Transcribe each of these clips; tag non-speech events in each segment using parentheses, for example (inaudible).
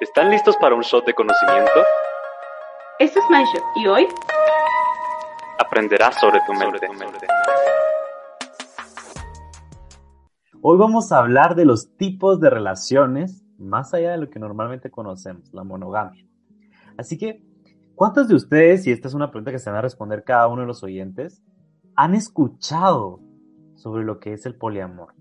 ¿Están listos para un shot de conocimiento? Esto es MindShot y hoy aprenderás sobre tu mente. Hoy vamos a hablar de los tipos de relaciones más allá de lo que normalmente conocemos, la monogamia. Así que, ¿cuántos de ustedes, y esta es una pregunta que se van a responder cada uno de los oyentes, han escuchado sobre lo que es el poliamor?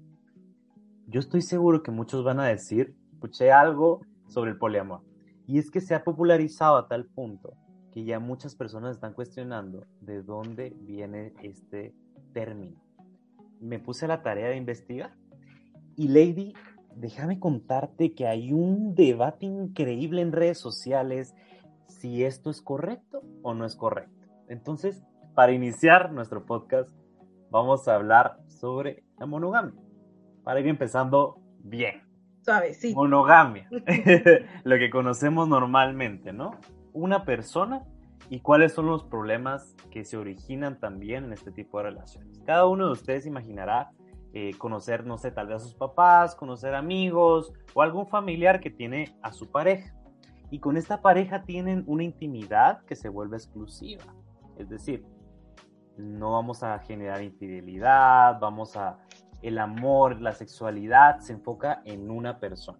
Yo estoy seguro que muchos van a decir, escuché algo sobre el poliamor. Y es que se ha popularizado a tal punto que ya muchas personas están cuestionando de dónde viene este término. Me puse a la tarea de investigar y Lady, déjame contarte que hay un debate increíble en redes sociales si esto es correcto o no es correcto. Entonces, para iniciar nuestro podcast, vamos a hablar sobre la monogamia. Para ir empezando bien. Suave, sí. Monogamia. (laughs) (laughs) Lo que conocemos normalmente, ¿no? Una persona y cuáles son los problemas que se originan también en este tipo de relaciones. Cada uno de ustedes imaginará eh, conocer, no sé, tal vez a sus papás, conocer amigos o algún familiar que tiene a su pareja. Y con esta pareja tienen una intimidad que se vuelve exclusiva. Es decir, no vamos a generar infidelidad, vamos a el amor, la sexualidad se enfoca en una persona.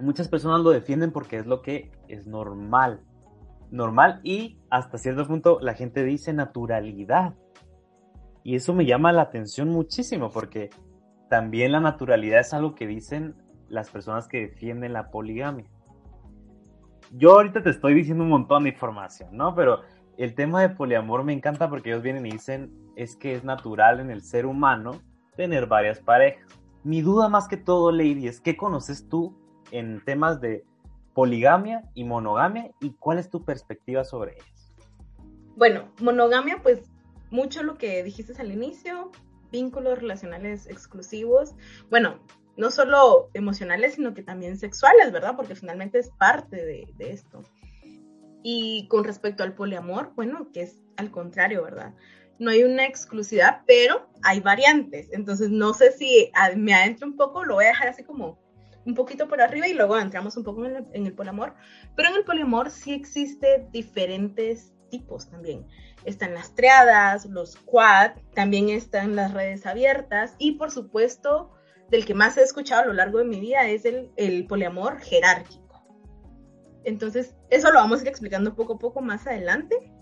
Muchas personas lo defienden porque es lo que es normal. Normal y hasta cierto punto la gente dice naturalidad. Y eso me llama la atención muchísimo porque también la naturalidad es algo que dicen las personas que defienden la poligamia. Yo ahorita te estoy diciendo un montón de información, ¿no? Pero el tema de poliamor me encanta porque ellos vienen y dicen es que es natural en el ser humano tener varias parejas. Mi duda más que todo, Lady, es qué conoces tú en temas de poligamia y monogamia y cuál es tu perspectiva sobre ellas. Bueno, monogamia, pues mucho lo que dijiste al inicio, vínculos relacionales exclusivos, bueno, no solo emocionales, sino que también sexuales, ¿verdad? Porque finalmente es parte de, de esto. Y con respecto al poliamor, bueno, que es al contrario, ¿verdad? No hay una exclusividad, pero hay variantes. Entonces, no sé si me adentro un poco, lo voy a dejar así como un poquito por arriba y luego entramos un poco en el, en el poliamor. Pero en el poliamor sí existe diferentes tipos también. Están las triadas, los quad, también están las redes abiertas y por supuesto, del que más he escuchado a lo largo de mi vida es el, el poliamor jerárquico. Entonces, eso lo vamos a ir explicando poco a poco más adelante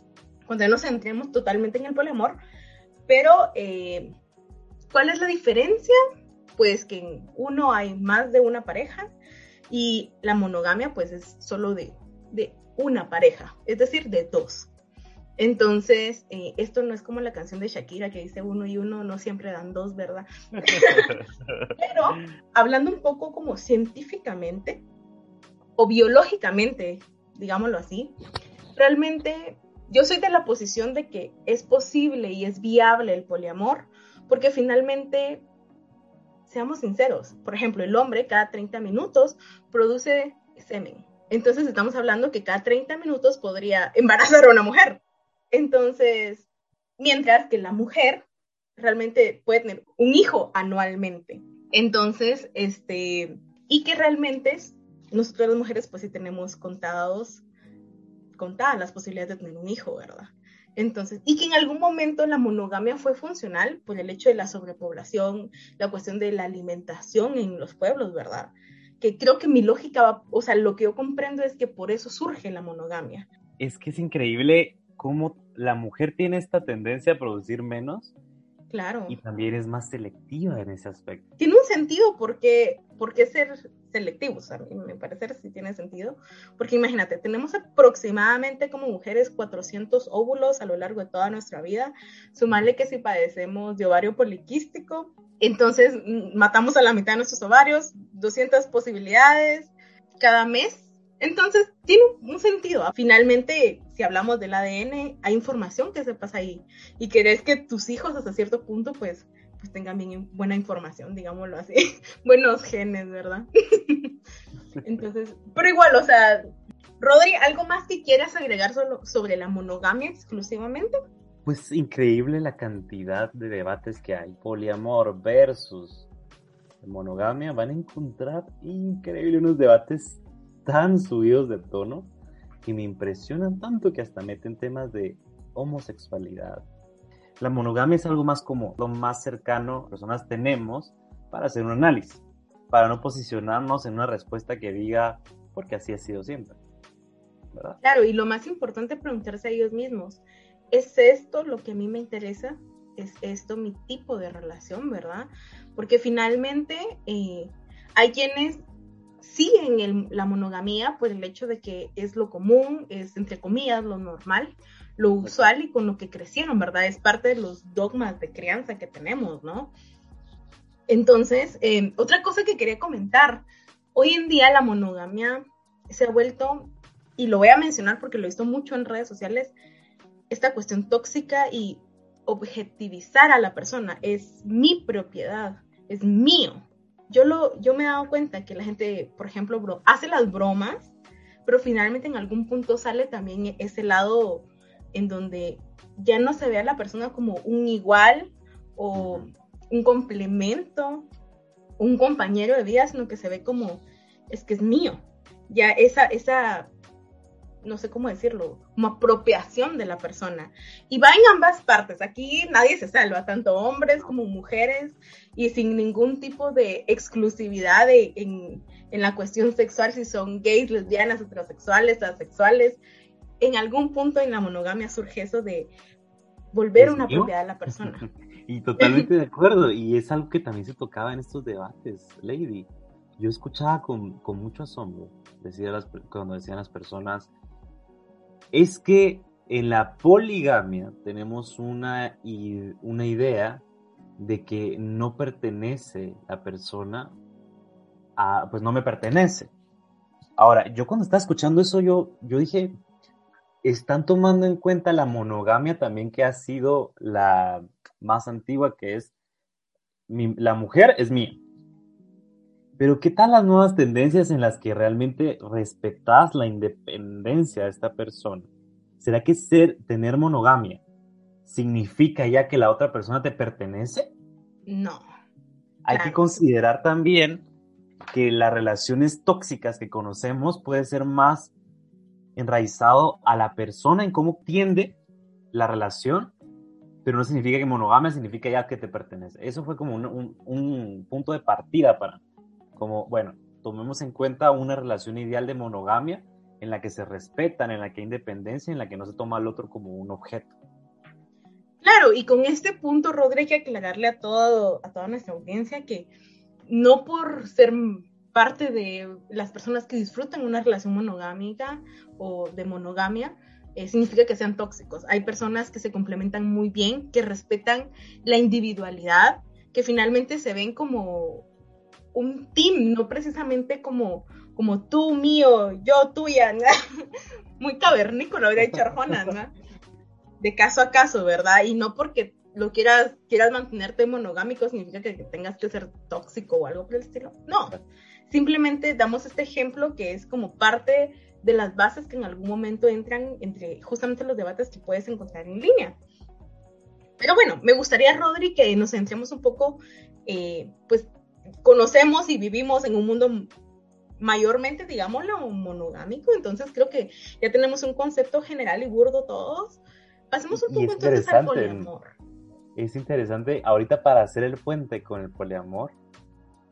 cuando nos centremos totalmente en el poliamor. Pero, eh, ¿cuál es la diferencia? Pues que en uno hay más de una pareja y la monogamia pues es solo de, de una pareja, es decir, de dos. Entonces, eh, esto no es como la canción de Shakira que dice uno y uno no siempre dan dos, ¿verdad? (laughs) Pero hablando un poco como científicamente o biológicamente, digámoslo así, realmente yo soy de la posición de que es posible y es viable el poliamor, porque finalmente, seamos sinceros, por ejemplo, el hombre cada 30 minutos produce semen. Entonces estamos hablando que cada 30 minutos podría embarazar a una mujer. Entonces, mientras que la mujer realmente puede tener un hijo anualmente. Entonces, este, y que realmente nosotros las mujeres pues sí tenemos contados contadas las posibilidades de tener un hijo, ¿verdad? Entonces, y que en algún momento la monogamia fue funcional por el hecho de la sobrepoblación, la cuestión de la alimentación en los pueblos, ¿verdad? Que creo que mi lógica va, o sea, lo que yo comprendo es que por eso surge la monogamia. Es que es increíble cómo la mujer tiene esta tendencia a producir menos. Claro. Y también es más selectiva en ese aspecto. Tiene un sentido porque, porque ser selectivos, a mí me parece si tiene sentido, porque imagínate, tenemos aproximadamente como mujeres 400 óvulos a lo largo de toda nuestra vida, sumarle que si padecemos de ovario poliquístico, entonces mm, matamos a la mitad de nuestros ovarios, 200 posibilidades cada mes, entonces tiene un sentido. Finalmente, si hablamos del ADN, hay información que se pasa ahí y querés que tus hijos hasta cierto punto, pues, pues tengan bien buena información, digámoslo así, (laughs) buenos genes, ¿verdad? (laughs) Entonces, pero igual, o sea, Rodri, ¿algo más que quieras agregar solo sobre la monogamia exclusivamente? Pues increíble la cantidad de debates que hay. Poliamor versus monogamia. Van a encontrar increíble unos debates tan subidos de tono que me impresionan tanto que hasta meten temas de homosexualidad. La monogamia es algo más como lo más cercano que personas tenemos para hacer un análisis, para no posicionarnos en una respuesta que diga porque así ha sido siempre. ¿verdad? Claro, y lo más importante es preguntarse a ellos mismos, ¿es esto lo que a mí me interesa? ¿Es esto mi tipo de relación, verdad? Porque finalmente eh, hay quienes siguen la monogamía por el hecho de que es lo común, es entre comillas lo normal, lo usual y con lo que crecieron, ¿verdad? Es parte de los dogmas de crianza que tenemos, ¿no? Entonces, eh, otra cosa que quería comentar, hoy en día la monogamia se ha vuelto, y lo voy a mencionar porque lo he visto mucho en redes sociales, esta cuestión tóxica y objetivizar a la persona, es mi propiedad, es mío. Yo, lo, yo me he dado cuenta que la gente, por ejemplo, hace las bromas, pero finalmente en algún punto sale también ese lado en donde ya no se ve a la persona como un igual o un complemento, un compañero de vida, sino que se ve como, es que es mío. Ya esa, esa, no sé cómo decirlo, como apropiación de la persona. Y va en ambas partes. Aquí nadie se salva, tanto hombres como mujeres, y sin ningún tipo de exclusividad en, en la cuestión sexual, si son gays, lesbianas, heterosexuales, asexuales en algún punto en la monogamia surge eso de volver una propiedad a la persona. (laughs) y totalmente de acuerdo, y es algo que también se tocaba en estos debates, Lady. Yo escuchaba con, con mucho asombro decía las, cuando decían las personas, es que en la poligamia tenemos una, una idea de que no pertenece la persona a, pues no me pertenece. Ahora, yo cuando estaba escuchando eso, yo, yo dije, están tomando en cuenta la monogamia también que ha sido la más antigua, que es la mujer es mía. Pero ¿qué tal las nuevas tendencias en las que realmente respetas la independencia de esta persona? ¿Será que ser, tener monogamia significa ya que la otra persona te pertenece? No. Hay que considerar también que las relaciones tóxicas que conocemos puede ser más enraizado a la persona en cómo tiende la relación, pero no significa que monogamia significa ya que te pertenece. Eso fue como un, un, punto de partida para, como, bueno, tomemos en cuenta una relación ideal de monogamia en la que se respetan, en la que hay independencia, en la que no se toma al otro como un objeto. Claro, y con este punto, Rodri, hay que aclararle a, a toda nuestra audiencia que no por ser parte de las personas que disfrutan una relación monogámica o de monogamia, eh, significa que sean tóxicos. Hay personas que se complementan muy bien, que respetan la individualidad, que finalmente se ven como un team, no precisamente como, como tú, mío, yo, tuya, (laughs) muy cavernícola, habría dicho Arjona, de caso a caso, ¿verdad? Y no porque lo quieras, quieras mantenerte monogámico significa que tengas que ser tóxico o algo por el estilo. No, Simplemente damos este ejemplo que es como parte de las bases que en algún momento entran entre justamente los debates que puedes encontrar en línea. Pero bueno, me gustaría, Rodri, que nos centremos un poco, eh, pues conocemos y vivimos en un mundo mayormente, digámoslo, monogámico, entonces creo que ya tenemos un concepto general y burdo todos. Pasemos un poco entonces al poliamor. Es interesante ahorita para hacer el puente con el poliamor,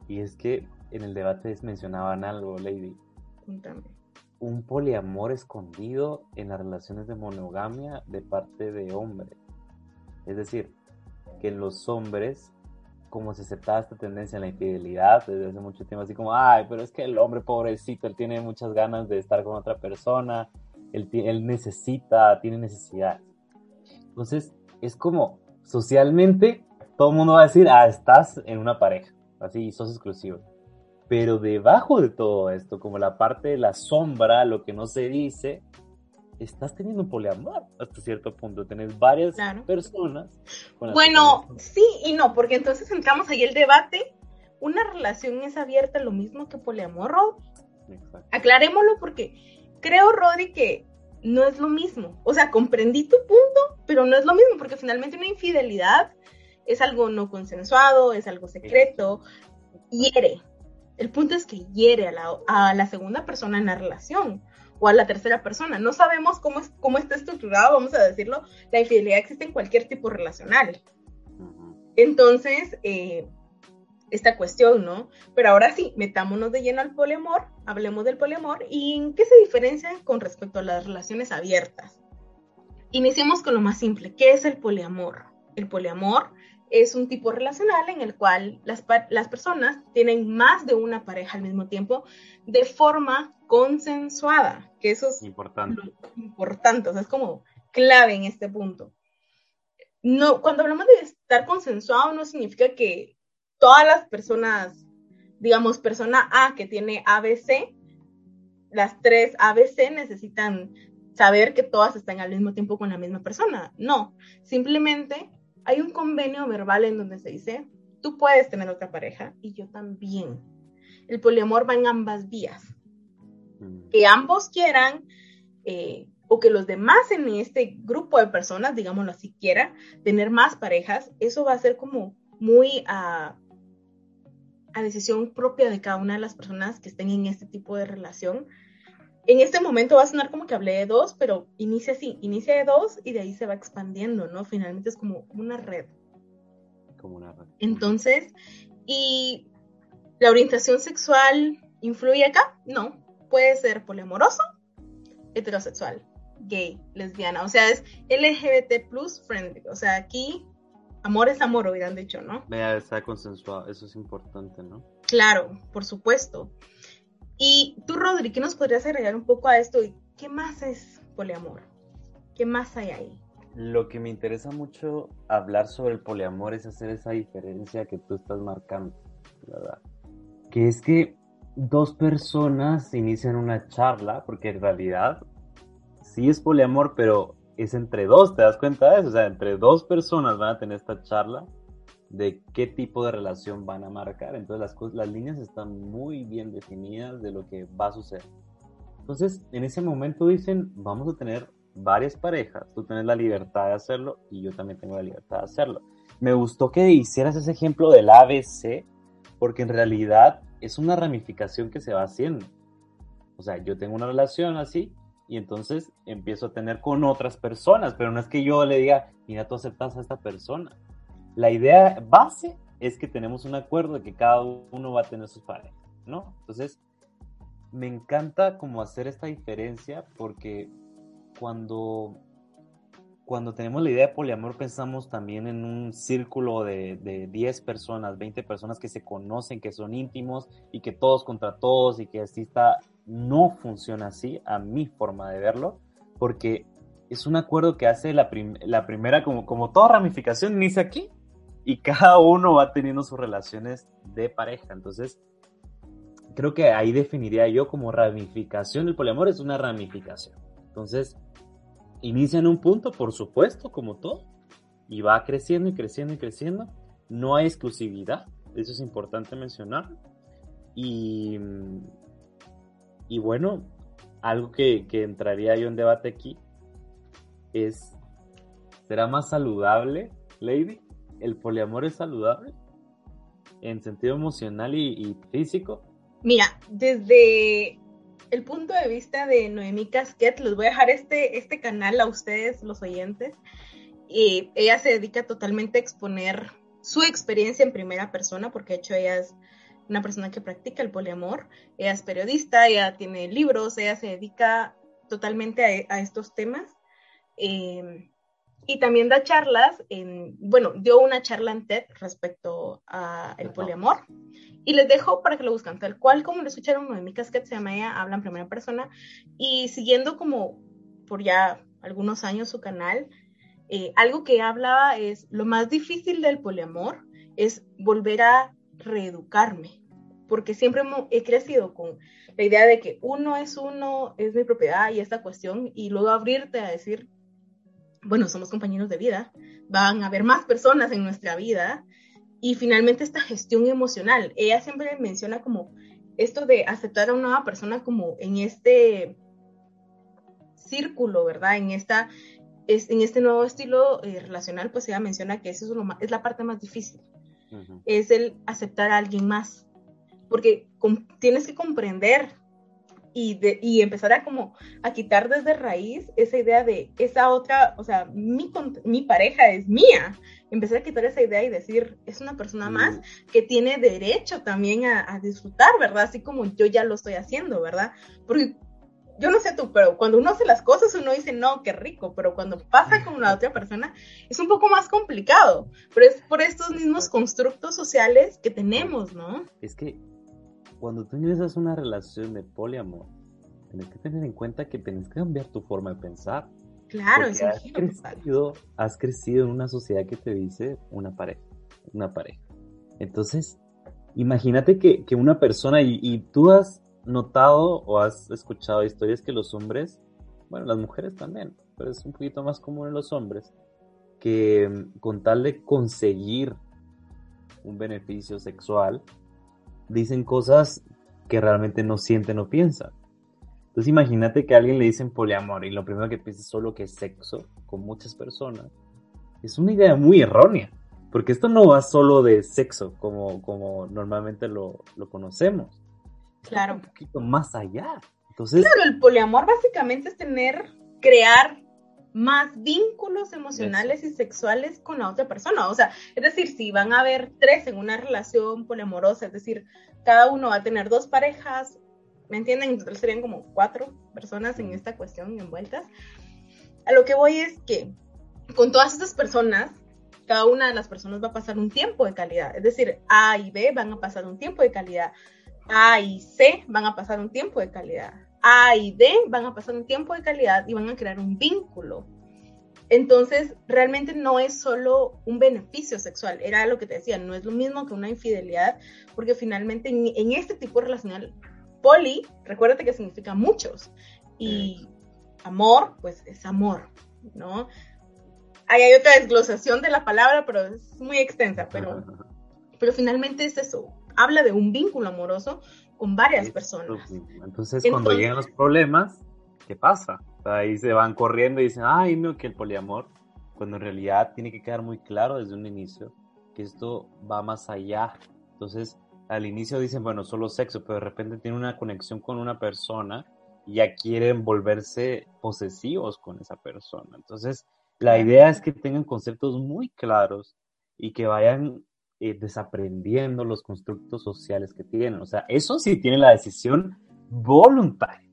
y es que en el debate mencionaban algo, Lady. Un poliamor escondido en las relaciones de monogamia de parte de hombres. Es decir, que los hombres, como se aceptaba esta tendencia en la infidelidad desde hace mucho tiempo, así como, ay, pero es que el hombre pobrecito, él tiene muchas ganas de estar con otra persona, él, él necesita, tiene necesidad. Entonces, es como, socialmente, todo el mundo va a decir, ah, estás en una pareja, así, sos exclusivo pero debajo de todo esto, como la parte de la sombra, lo que no se dice, estás teniendo un poliamor hasta cierto punto. Tenés varias personas. bueno, sí y no, porque entonces entramos ahí el debate. ¿Una relación es abierta lo mismo que poliamor, Rod? Aclarémoslo porque creo, Rodri, que no es lo mismo. O sea, comprendí tu punto, pero no es lo mismo, porque finalmente una infidelidad es algo no consensuado, es algo secreto, hiere, El punto es que hiere a la, a la segunda persona en la relación o a la tercera persona. No sabemos cómo, es, cómo está estructurado, vamos a decirlo, la infidelidad existe en cualquier tipo relacional. Entonces, eh, esta cuestión, ¿no? Pero ahora sí, metámonos de lleno al poliamor, hablemos del poliamor y en qué se diferencia con respecto a las relaciones abiertas. Iniciemos con lo más simple, ¿qué es el poliamor? El poliamor es un tipo relacional en el cual las, las personas tienen más de una pareja al mismo tiempo de forma consensuada, que eso es importante. importante, o sea, es como clave en este punto. No, cuando hablamos de estar consensuado no significa que todas las personas, digamos, persona A que tiene ABC, las tres ABC necesitan saber que todas están al mismo tiempo con la misma persona. No, simplemente hay un convenio verbal en donde se dice, tú puedes tener otra pareja y yo también. El poliamor va en ambas vías. Mm. Que ambos quieran eh, o que los demás en este grupo de personas, digámoslo así, quieran tener más parejas, eso va a ser como muy a decisión propia de cada una de las personas que estén en este tipo de relación en este momento va a sonar como que hablé de dos, pero inicia así, inicia de dos y de ahí se va expandiendo, ¿no? Finalmente es como una red. Como una red. Entonces, ¿y la orientación sexual influye acá? No, puede ser poliamoroso, heterosexual, gay, lesbiana, o sea, es LGBT plus friendly, o sea, aquí amor es amor, hubieran dicho, ¿no? Vea, está consensuado, eso es importante, ¿no? Claro, por supuesto. Y tú, Rodri, ¿qué nos podrías agregar un poco a esto? ¿Qué más es poliamor? ¿Qué más hay ahí? Lo que me interesa mucho hablar sobre el poliamor es hacer esa diferencia que tú estás marcando, ¿verdad? Que es que dos personas inician una charla, porque en realidad sí es poliamor, pero es entre dos, ¿te das cuenta de eso? O sea, entre dos personas van a tener esta charla de qué tipo de relación van a marcar. Entonces las, las líneas están muy bien definidas de lo que va a suceder. Entonces, en ese momento dicen, vamos a tener varias parejas, tú tienes la libertad de hacerlo y yo también tengo la libertad de hacerlo. Me gustó que hicieras ese ejemplo del ABC, porque en realidad es una ramificación que se va haciendo. O sea, yo tengo una relación así y entonces empiezo a tener con otras personas, pero no es que yo le diga, mira, tú aceptas a esta persona la idea base es que tenemos un acuerdo de que cada uno va a tener sus parejas, ¿no? Entonces, me encanta como hacer esta diferencia porque cuando, cuando tenemos la idea de poliamor pensamos también en un círculo de, de 10 personas, 20 personas que se conocen, que son íntimos y que todos contra todos y que así está. No funciona así, a mi forma de verlo, porque es un acuerdo que hace la, la primera, como, como toda ramificación, inicia aquí y cada uno va teniendo sus relaciones de pareja. Entonces, creo que ahí definiría yo como ramificación. El poliamor es una ramificación. Entonces, inicia en un punto, por supuesto, como todo, y va creciendo y creciendo y creciendo. No hay exclusividad, eso es importante mencionar. Y, y bueno, algo que, que entraría yo en debate aquí es, ¿será más saludable, Lady? El poliamor es saludable en sentido emocional y, físico? Mira, desde el punto de vista de Noemí Casquet, les voy a dejar este, este canal a ustedes, los oyentes. Y ella se dedica totalmente a exponer su experiencia en primera persona, porque de hecho ella es una persona que practica el poliamor. Ella es periodista, ella tiene libros, ella se dedica totalmente a, estos temas. Eh, y también da charlas, en, bueno, dio una charla en TED respecto al poliamor. Y les dejo para que lo busquen, tal cual como lo escucharon, Noemí Casquet se llama ella, habla en primera persona. Y siguiendo como por ya algunos años su canal, eh, algo que hablaba es, lo más difícil del poliamor es volver a reeducarme, porque siempre he crecido con la idea de que uno es uno, es mi propiedad y esta cuestión, y luego abrirte a decir, bueno, somos compañeros de vida, van a haber más personas en nuestra vida y finalmente esta gestión emocional. Ella siempre menciona como esto de aceptar a una nueva persona como en este círculo, ¿verdad? En esta es, en este nuevo estilo eh, relacional, pues ella menciona que eso es, lo es la parte más difícil. Es el aceptar a alguien más. porque tienes que comprender y, de, y empezar a como a quitar desde raíz esa idea de esa otra, o sea, mi, mi pareja es mía. Empezar a quitar esa idea y decir, es una persona más que tiene derecho también a, a, disfrutar, ¿verdad? Así como yo ya lo estoy haciendo, ¿verdad? Porque yo no sé tú, pero cuando uno hace las cosas uno dice, no, qué rico, pero cuando pasa con la otra persona es un poco más complicado, pero es por estos mismos constructos sociales que tenemos, ¿no? Es que cuando tú ingresas a una relación de poliamor, tienes que tener en cuenta que tienes que cambiar tu forma de pensar. Claro, es has crecido, has crecido en una sociedad que te dice una pareja, una pareja. Entonces, imagínate que, que una persona, y, y, tú has notado o has escuchado historias que los hombres, bueno, las mujeres también, pero es un poquito más común en los hombres, que mm, con tal de conseguir un beneficio sexual, dicen cosas que realmente no sienten o piensan. Entonces imagínate que a alguien le dicen poliamor y lo primero que piensa es solo que es sexo con muchas personas. Es una idea muy errónea, porque esto no va solo de sexo como, como normalmente lo, lo conocemos. Claro. Un poquito más allá. Entonces, claro, el poliamor básicamente es tener, crear más vínculos emocionales y sexuales con la otra persona. O sea, es decir, si van a haber tres en una relación poliamorosa, es decir, cada uno va a tener dos parejas, ¿me entienden? Entonces serían como cuatro personas en esta cuestión envueltas. A lo que voy es que con todas estas personas, cada una de las personas va a pasar un tiempo de calidad. Es decir, A y B van a pasar un tiempo de calidad. A y C van a pasar un tiempo de calidad. A y D van a pasar un tiempo de calidad y van a crear un vínculo. Entonces, realmente no es solo un beneficio sexual, era lo que te decía, no es lo mismo que una infidelidad, porque finalmente en, este tipo de relacional, poli, recuérdate que significa muchos, y amor, pues es amor, ¿no? Ahí hay otra desglosación de la palabra, pero es muy extensa, pero, pero finalmente es eso, habla de un vínculo amoroso con varias personas. Entonces, cuando llegan los problemas, ¿qué pasa? ahí se van corriendo y dicen, ay, no, que el poliamor, cuando en realidad tiene que quedar muy claro desde un inicio que esto va más allá. Entonces, al inicio dicen, bueno, solo sexo, pero de repente tienen una conexión con una persona y ya quieren volverse posesivos con esa persona. Entonces, la idea es que tengan conceptos muy claros y que vayan eh, desaprendiendo los constructos sociales que tienen. O sea, eso sí tiene la decisión voluntaria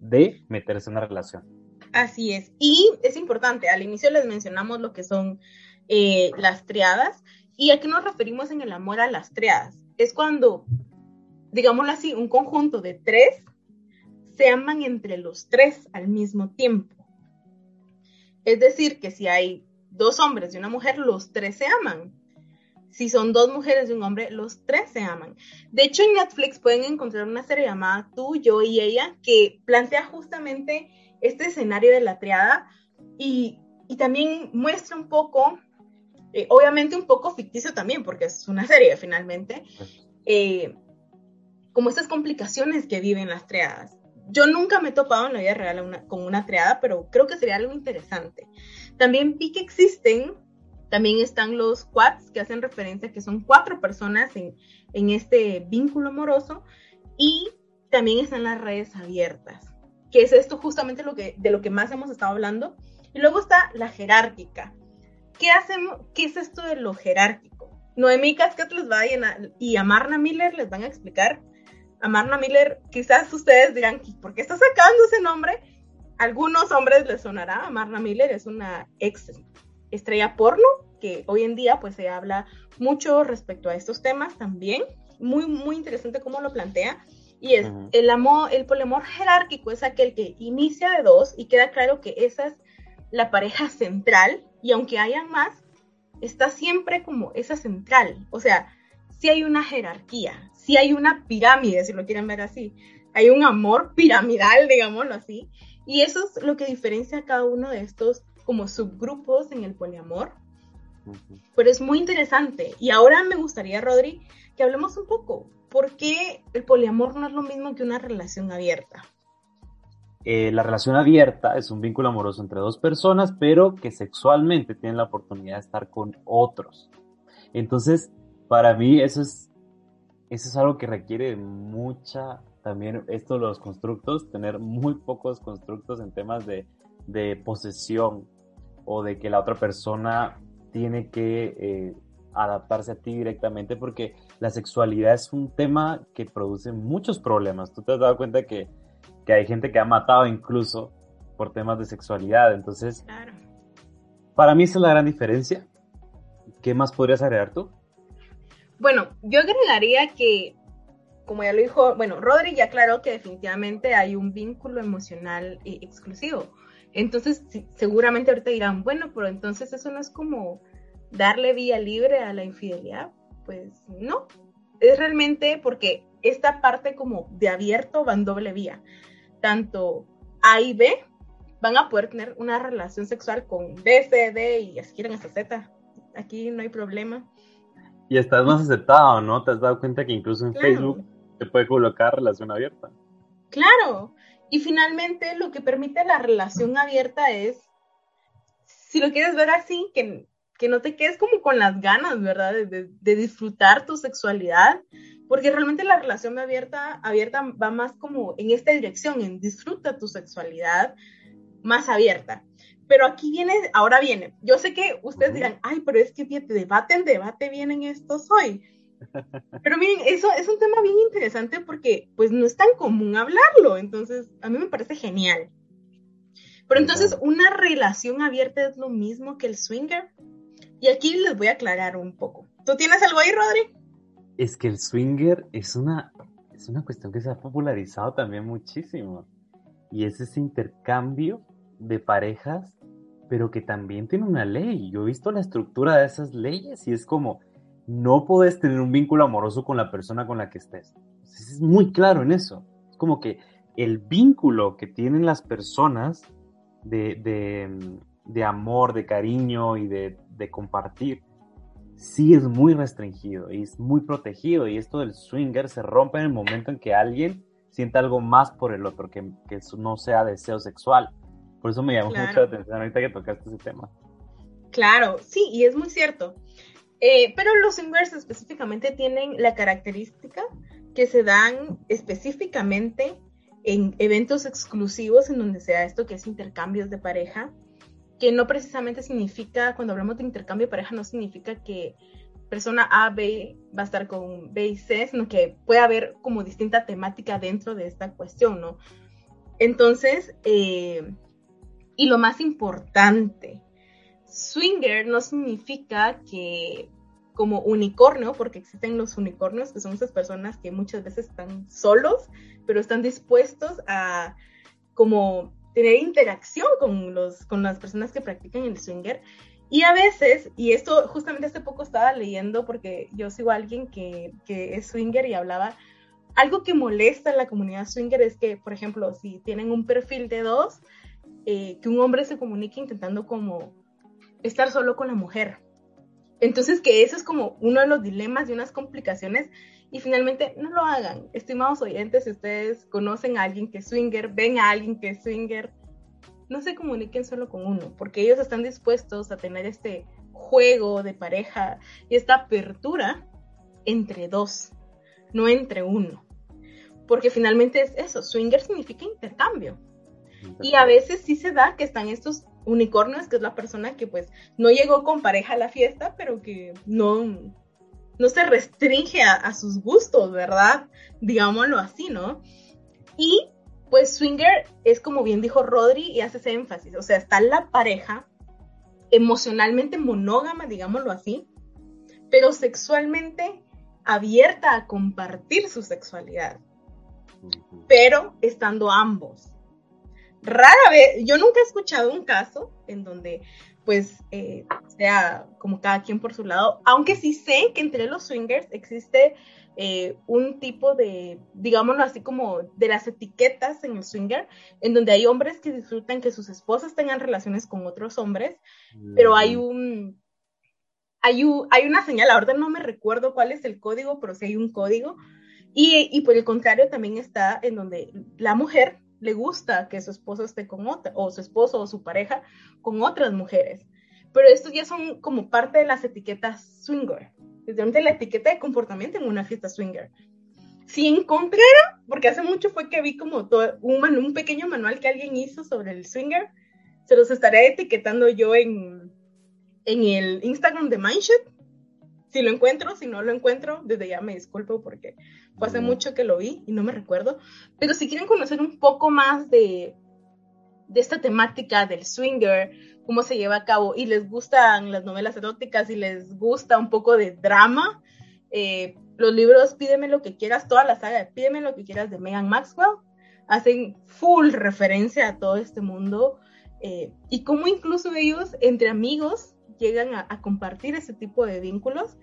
de meterse en una relación. Así es. Y es importante, al inicio les mencionamos lo que son eh, las triadas. ¿Y a qué nos referimos en el amor a las triadas? Es cuando, digámoslo así, un conjunto de tres se aman entre los tres al mismo tiempo. Es decir, que si hay dos hombres y una mujer, los tres se aman si son dos mujeres y un hombre, los tres se aman. De hecho, en Netflix pueden encontrar una serie llamada Tú, yo y ella que plantea justamente este escenario de la triada y, también muestra un poco, eh, obviamente un poco ficticio también, porque es una serie finalmente, eh, como estas complicaciones que viven las triadas. Yo nunca me he topado en la vida real con una triada, pero creo que sería algo interesante. También vi que existen también están los quads, que hacen referencia a que son cuatro personas en, este vínculo amoroso. Y también están las redes abiertas, que es esto justamente lo que, de lo que más hemos estado hablando. Y luego está la jerárquica. ¿Qué, hacemos, qué es esto de lo jerárquico? Noemí Cascat les va a llenar, y a Marna Miller les van a explicar. A Marna Miller, quizás ustedes dirán, ¿por qué está sacando ese nombre? algunos hombres les sonará. Marna Miller es una ex estrella porno, que hoy en día pues se habla mucho respecto a estos temas también. Muy, muy interesante cómo lo plantea. Y es el amor, el polemor jerárquico es aquel que inicia de dos y queda claro que esa es la pareja central y aunque hayan más, está siempre como esa central. O sea, si hay una jerarquía, si hay una pirámide, si lo quieren ver así. Hay un amor piramidal, digámoslo así. Y eso es lo que diferencia a cada uno de estos como subgrupos en el poliamor. Pero es muy interesante. Y ahora me gustaría, Rodri, que hablemos un poco. ¿Por qué el poliamor no es lo mismo que una relación abierta? Eh, la relación abierta es un vínculo amoroso entre dos personas, pero que sexualmente tienen la oportunidad de estar con otros. Entonces, para mí eso es eso es algo que requiere mucha, también esto los constructos, tener muy pocos constructos en temas de, de posesión o de que la otra persona tiene que eh, adaptarse a ti directamente porque la sexualidad es un tema que produce muchos problemas. Tú te has dado cuenta que, que hay gente que ha matado incluso por temas de sexualidad. Entonces, para mí esa es la gran diferencia. ¿Qué más podrías agregar tú? Bueno, yo agregaría que, como ya lo dijo, bueno, Rodri ya aclaró que definitivamente hay un vínculo emocional exclusivo. Entonces, seguramente ahorita dirán, bueno, pero entonces eso no es como darle vía libre a la infidelidad. Pues no, es realmente porque esta parte como de abierto va en doble vía. Tanto A y B van a poder tener una relación sexual con B, C, D y si quieren hasta Z. Aquí no hay problema. Y estás más aceptado, ¿no? Te has dado cuenta que incluso en Facebook se puede colocar relación abierta. Claro. Y finalmente lo que permite la relación abierta es, si lo quieres ver así, que, que no te quedes como con las ganas, ¿verdad? De, de, disfrutar tu sexualidad, porque realmente la relación abierta, abierta va más como en esta dirección, en disfruta tu sexualidad más abierta. Pero aquí viene, ahora viene. Yo sé que ustedes dirán, ay, pero es que te debate en debate vienen estos hoy. Pero miren, eso es un tema bien interesante porque pues no es tan común hablarlo, entonces a mí me parece genial. Pero entonces, ¿una relación abierta es lo mismo que el swinger? Y aquí les voy a aclarar un poco. ¿Tú tienes algo ahí, Rodri? Es que el swinger es una, es una cuestión que se ha popularizado también muchísimo. Y es ese intercambio de parejas pero que también tiene una ley. Yo he visto la estructura de esas leyes y es como, no puedes tener un vínculo amoroso con la persona con la que estés. Es muy claro en eso. Es como que el vínculo que tienen las personas de, de, amor, de cariño y de, de, compartir, sí es muy restringido y es muy protegido. Y esto del swinger se rompe en el momento en que alguien siente algo más por el otro, que, que no sea deseo sexual. Por eso me llamó mucho la atención ahorita que tocaste ese tema. Claro, sí, y es muy cierto. Eh, pero los swingers específicamente tienen la característica que se dan específicamente en eventos exclusivos en donde se da esto que es intercambios de pareja, que no precisamente significa, cuando hablamos de intercambio de pareja, no significa que persona A, B va a estar con B y C, sino que puede haber como distinta temática dentro de esta cuestión, ¿no? Entonces, eh, y lo más importante, swinger no significa que como unicornio, porque existen los unicornios, que son esas personas que muchas veces están solos, pero están dispuestos a como tener interacción con, los, con las personas que practican el swinger. Y a veces, y esto justamente hace poco estaba leyendo porque yo sigo a alguien que, que es swinger y hablaba, algo que molesta a la comunidad swinger es que, por ejemplo, si tienen un perfil de dos, eh, que un hombre se comunique intentando como estar solo con la mujer. Entonces que eso es como uno de los dilemas y unas complicaciones y finalmente no lo hagan. Estimados oyentes, si ustedes conocen a alguien que es swinger, ven a alguien que es swinger, no se comuniquen solo con uno, porque ellos están dispuestos a tener este juego de pareja y esta apertura entre dos, no entre uno. Porque finalmente es eso, swinger significa intercambio. Y a veces sí se da que están estos unicornios, que es la persona que pues no llegó con pareja a la fiesta, pero que no, no se restringe a, sus gustos, ¿verdad? Digámoslo así, ¿no? Y pues swinger es como bien dijo Rodri y hace ese énfasis, o sea, está la pareja emocionalmente monógama, digámoslo así, pero sexualmente abierta a compartir su sexualidad, pero estando ambos rara vez, yo nunca he escuchado un caso en donde pues eh, sea como cada quien por su lado, aunque sí sé que entre los swingers existe eh, un tipo de, digámoslo así como de las etiquetas en el swinger, en donde hay hombres que disfrutan que sus esposas tengan relaciones con otros hombres, pero hay un, hay un, hay una señal, ahorita no me recuerdo cuál es el código, pero sí hay un código, y, y por el contrario también está en donde la mujer le gusta que su esposo esté con otra, o su esposo o su pareja con otras mujeres. Pero estos ya son como parte de las etiquetas swinger. donde la etiqueta de comportamiento en una fiesta swinger. Si encontrara, porque hace mucho fue que vi como todo, un, un pequeño manual que alguien hizo sobre el swinger, se los estaré etiquetando yo en, en el Instagram de Mindship. Si lo encuentro, si no lo encuentro, desde ya me disculpo porque fue hace mucho que lo vi y no me recuerdo. Pero si quieren conocer un poco más de, de esta temática del swinger, cómo se lleva a cabo y les gustan las novelas eróticas y les gusta un poco de drama, eh, los libros Pídeme lo que quieras, toda la saga de Pídeme lo que quieras de Megan Maxwell, hacen full referencia a todo este mundo eh, y cómo incluso ellos entre amigos llegan a, a, compartir ese tipo de vínculos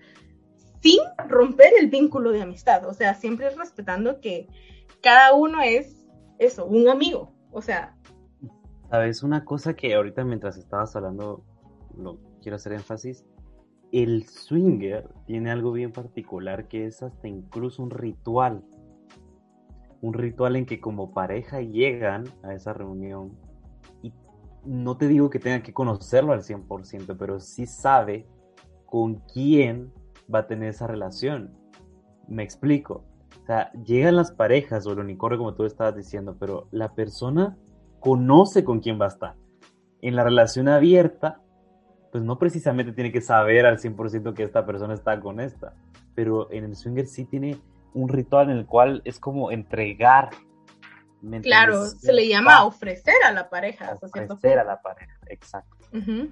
sin romper el vínculo de amistad, o sea, siempre respetando que cada uno es eso, un amigo, o sea, Sabes, una cosa que ahorita mientras estabas hablando, lo quiero hacer énfasis, el swinger tiene algo bien particular que es hasta incluso un ritual. Un ritual en que como pareja llegan a esa reunión y no te digo que tengan que conocerlo al 100%, pero sí sabe con quién va a tener esa relación. Me explico. O sea, llegan las parejas o el unicornio como tú estabas diciendo, pero la persona conoce con quién va a estar. En la relación abierta, pues no precisamente tiene que saber al 100% que esta persona está con esta, pero en el swinger sí tiene un ritual en el cual es como entregar. Claro, se le llama ofrecer a la pareja. Ofrecer a la pareja, exacto. Uh -huh.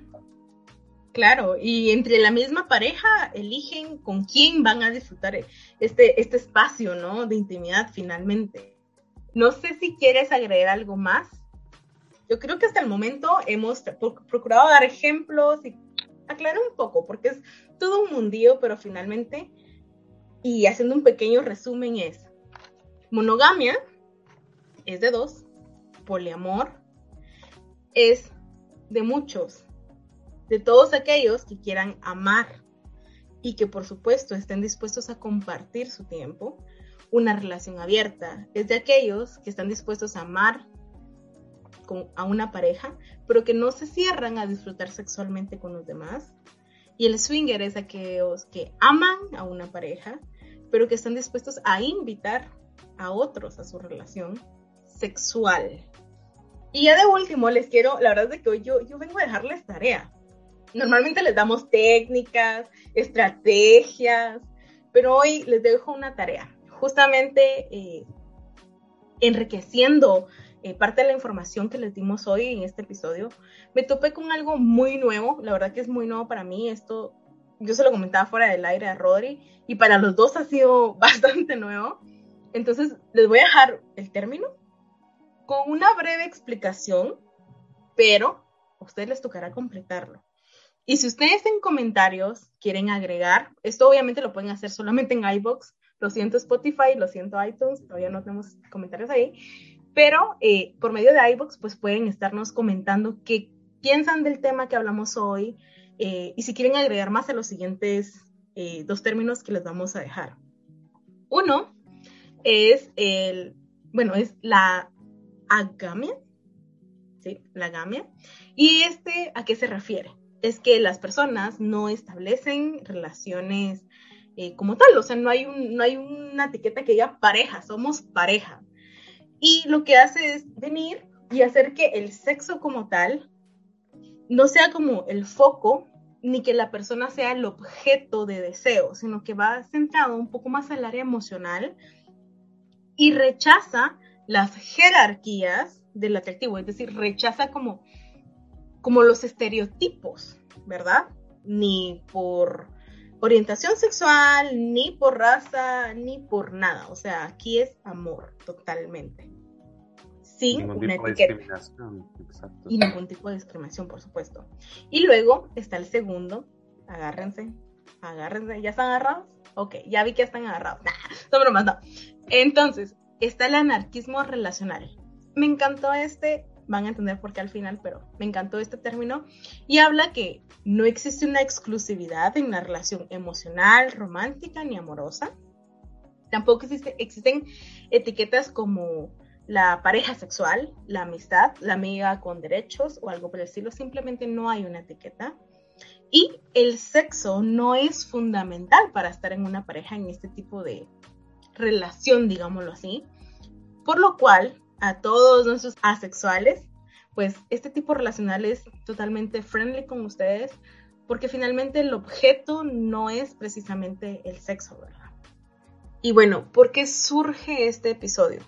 Claro, y entre la misma pareja eligen con quién van a disfrutar este, este espacio, ¿no? De intimidad finalmente. No sé si quieres agregar algo más yo creo que hasta el momento hemos procurado dar ejemplos y aclarar un poco, porque es todo un mundío, pero finalmente, y haciendo un pequeño resumen, es monogamia es de dos, poliamor es de muchos, de todos aquellos que quieran amar y que por supuesto estén dispuestos a compartir su tiempo. Una relación abierta es de aquellos que están dispuestos a amar a una pareja, pero que no se cierran a disfrutar sexualmente con los demás. Y el swinger es aquellos que aman a una pareja, pero que están dispuestos a invitar a otros a su relación sexual. Y ya de último les quiero, la verdad es que hoy yo, yo vengo a dejarles tarea. Normalmente les damos técnicas, estrategias, pero hoy les dejo una tarea, justamente eh, enriqueciendo eh, parte de la información que les dimos hoy en este episodio, me topé con algo muy nuevo, la verdad que es muy nuevo para mí, esto yo se lo comentaba fuera del aire a Rodri y para los dos ha sido (laughs) bastante nuevo, entonces les voy a dejar el término con una breve explicación, pero a ustedes les tocará completarlo. Y si ustedes en comentarios quieren agregar, esto obviamente lo pueden hacer solamente en iBox. Lo siento Spotify, lo siento iTunes, todavía no tenemos comentarios ahí. Pero eh, por medio de iBox, pues pueden estarnos comentando qué piensan del tema que hablamos hoy eh, y si quieren agregar más a los siguientes eh, dos términos que les vamos a dejar. Uno es el, bueno, es la agamia, ¿sí? La agamia. ¿Y este a qué se refiere? Es que las personas no establecen relaciones eh, como tal, o sea, no hay, un, no hay una etiqueta que diga pareja, somos pareja. Y lo que hace es venir y hacer que el sexo como tal no sea como el foco, ni que la persona sea el objeto de deseo, sino que va centrado un poco más al área emocional y rechaza las jerarquías del atractivo, es decir, rechaza como, como los estereotipos, ¿verdad? Ni por orientación sexual, ni por raza, ni por nada. O sea, aquí es amor totalmente. Sin Ningún una tipo de discriminación. Exacto. Y ningún tipo de discriminación, por supuesto. Y luego está el segundo. Agárrense, agárrense. ¿Ya están agarrados? Ok, ya vi que están agarrados. Nah, son bromas, no. Entonces, está el anarquismo relacional. Me encantó este, van a entender por qué al final, pero me encantó este término. Y habla que no existe una exclusividad en la relación emocional, romántica ni amorosa. Tampoco existe, existen etiquetas como la pareja sexual, la amistad, la amiga con derechos o algo por el estilo. Simplemente no hay una etiqueta. Y el sexo no es fundamental para estar en una pareja en este tipo de relación, digámoslo así. Por lo cual, a todos nuestros asexuales, pues este tipo relacional es totalmente friendly con ustedes, porque finalmente el objeto no es precisamente el sexo, ¿verdad? Y bueno, ¿por qué surge este episodio?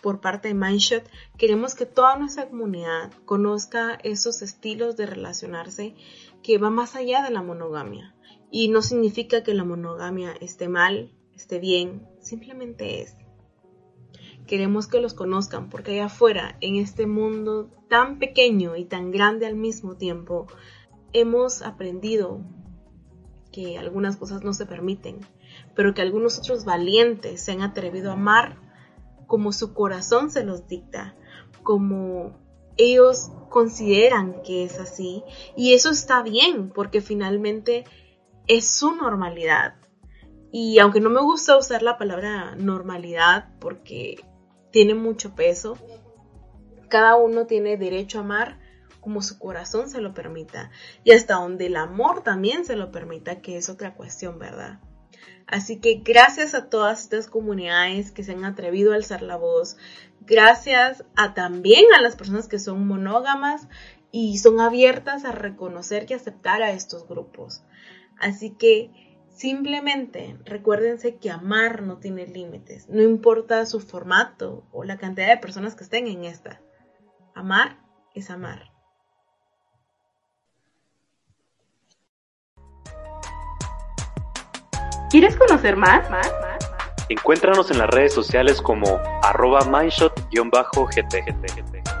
Por parte de Mindshot, queremos que toda nuestra comunidad conozca esos estilos de relacionarse que va más allá de la monogamia. Y no significa que la monogamia esté mal, esté bien, simplemente es. Queremos que los conozcan porque allá afuera, en este mundo tan pequeño y tan grande al mismo tiempo, hemos aprendido que algunas cosas no se permiten, pero que algunos otros valientes se han atrevido a amar como su corazón se los dicta, como ellos consideran que es así. Y eso está bien, porque finalmente es su normalidad. Y aunque no me gusta usar la palabra normalidad porque tiene mucho peso, cada uno tiene derecho a amar como su corazón se lo permita y hasta donde el amor también se lo permita, que es otra cuestión, ¿verdad? Así que gracias a todas estas comunidades que se han atrevido a alzar la voz, gracias a también a las personas que son monógamas y son abiertas a reconocer y aceptar a estos grupos. Así que simplemente recuérdense que amar no tiene límites, no importa su formato o la cantidad de personas que estén en esta. Amar es amar. ¿Quieres conocer más? Encuéntranos en las redes sociales como arroba mindshot-gt.